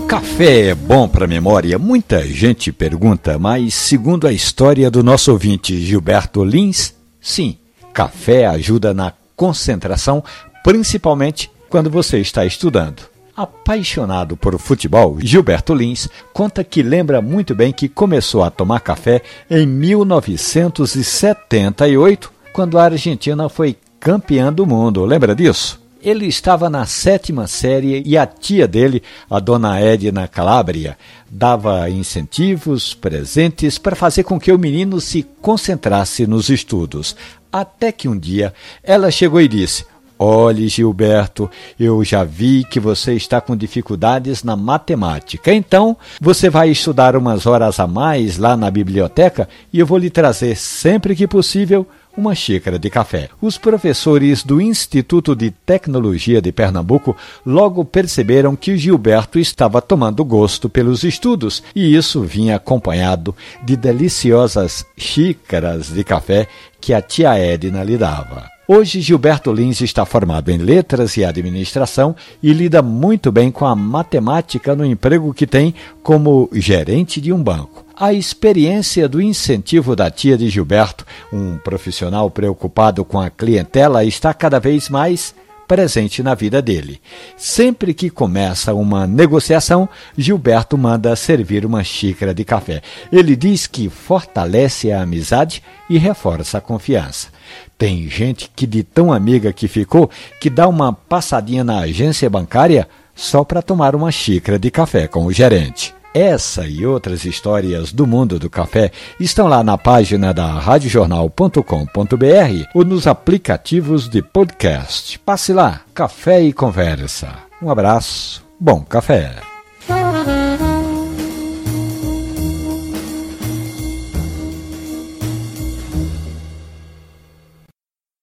Café é bom para memória? Muita gente pergunta, mas segundo a história do nosso ouvinte Gilberto Lins, sim, café ajuda na concentração, principalmente quando você está estudando. Apaixonado por futebol, Gilberto Lins conta que lembra muito bem que começou a tomar café em 1978, quando a Argentina foi campeã do mundo. Lembra disso? Ele estava na sétima série e a tia dele, a dona Edna Calabria, dava incentivos, presentes para fazer com que o menino se concentrasse nos estudos. Até que um dia ela chegou e disse: Olhe, Gilberto, eu já vi que você está com dificuldades na matemática. Então, você vai estudar umas horas a mais lá na biblioteca e eu vou lhe trazer sempre que possível uma xícara de café. Os professores do Instituto de Tecnologia de Pernambuco logo perceberam que Gilberto estava tomando gosto pelos estudos e isso vinha acompanhado de deliciosas xícaras de café que a tia Edna lhe dava. Hoje, Gilberto Lins está formado em letras e administração e lida muito bem com a matemática no emprego que tem como gerente de um banco. A experiência do incentivo da tia de Gilberto, um profissional preocupado com a clientela, está cada vez mais presente na vida dele. Sempre que começa uma negociação, Gilberto manda servir uma xícara de café. Ele diz que fortalece a amizade e reforça a confiança. Tem gente que, de tão amiga que ficou, que dá uma passadinha na agência bancária só para tomar uma xícara de café com o gerente. Essa e outras histórias do mundo do café estão lá na página da radiojornal.com.br ou nos aplicativos de podcast. Passe lá, Café e Conversa. Um abraço, bom café.